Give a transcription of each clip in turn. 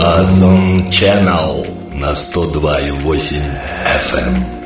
Озон Channel на 102,8 FM.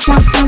Chop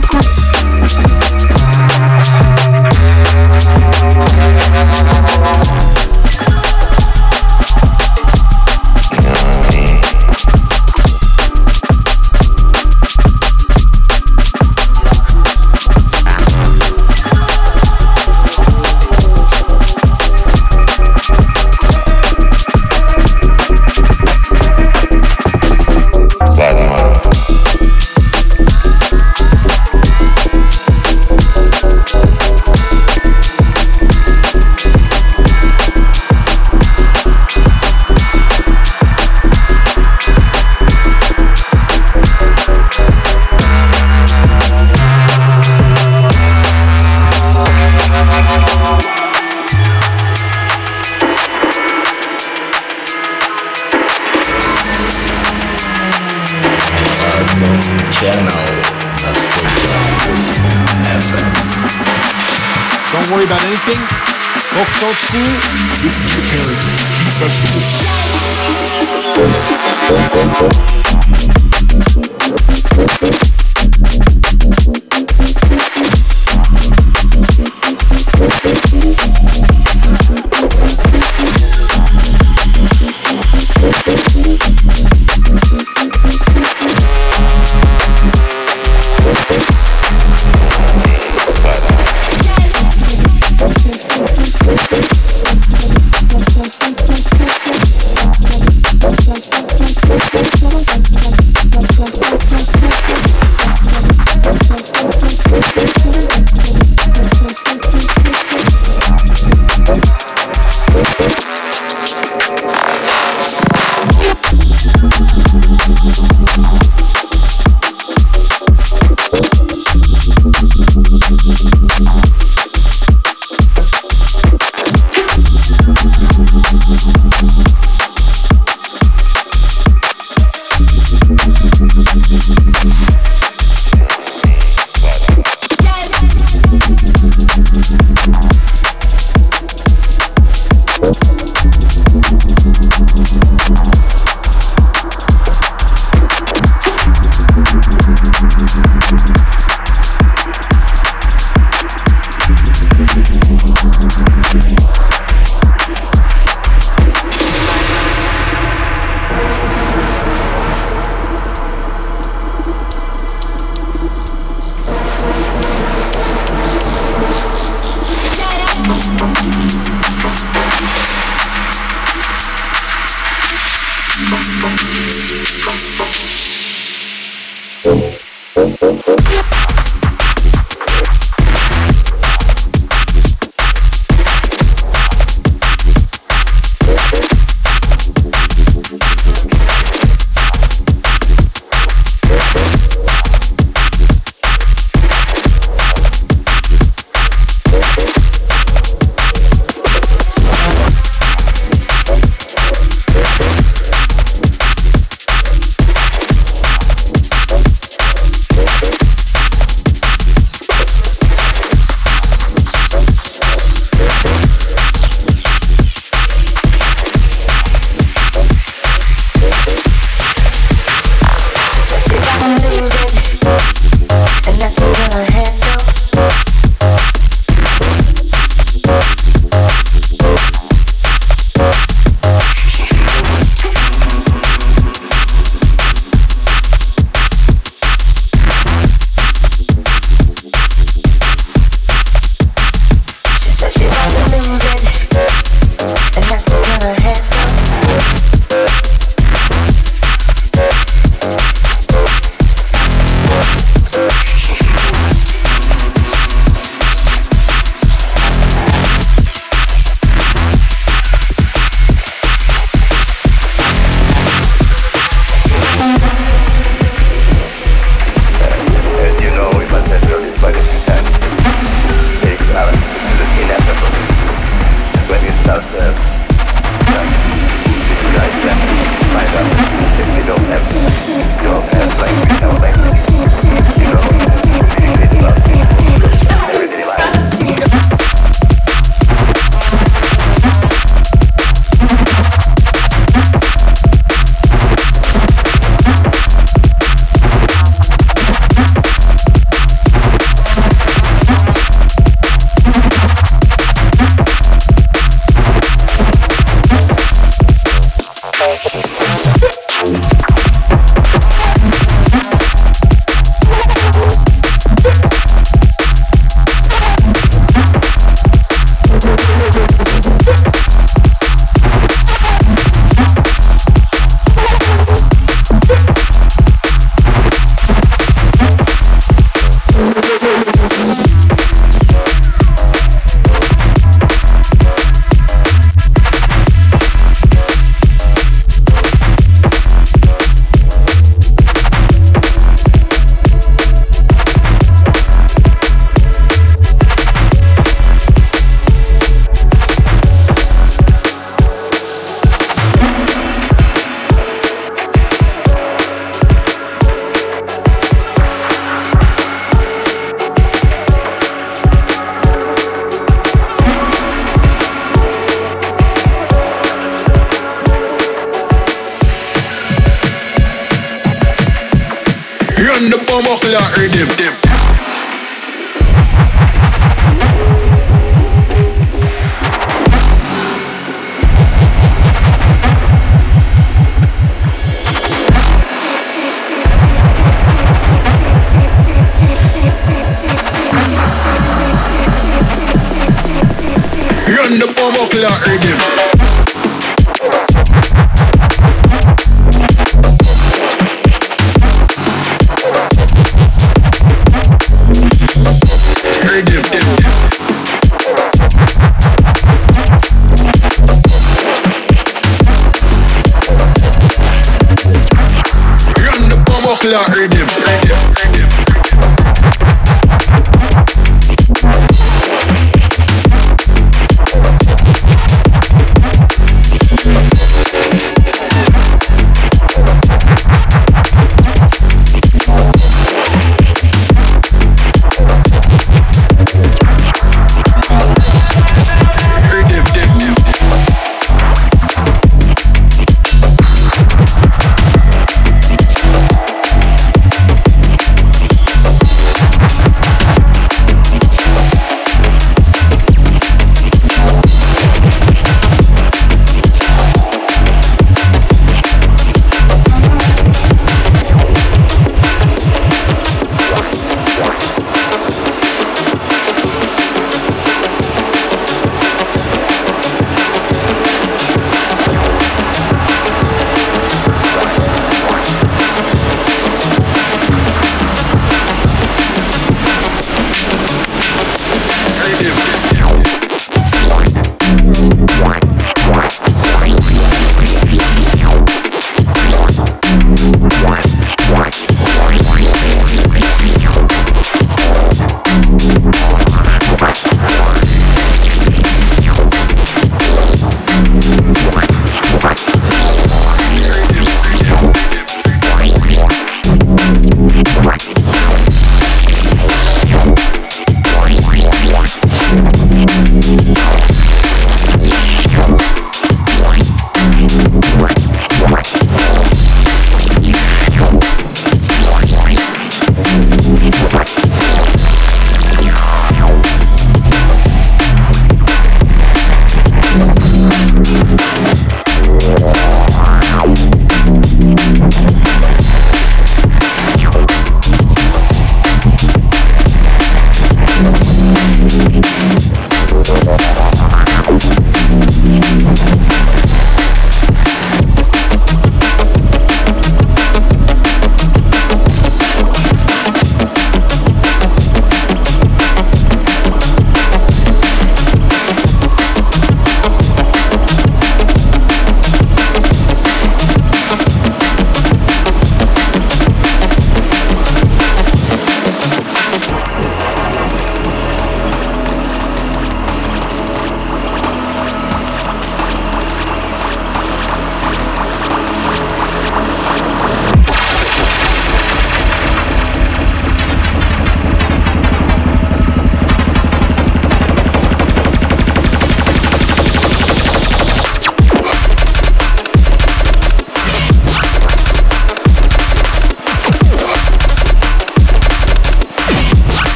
killer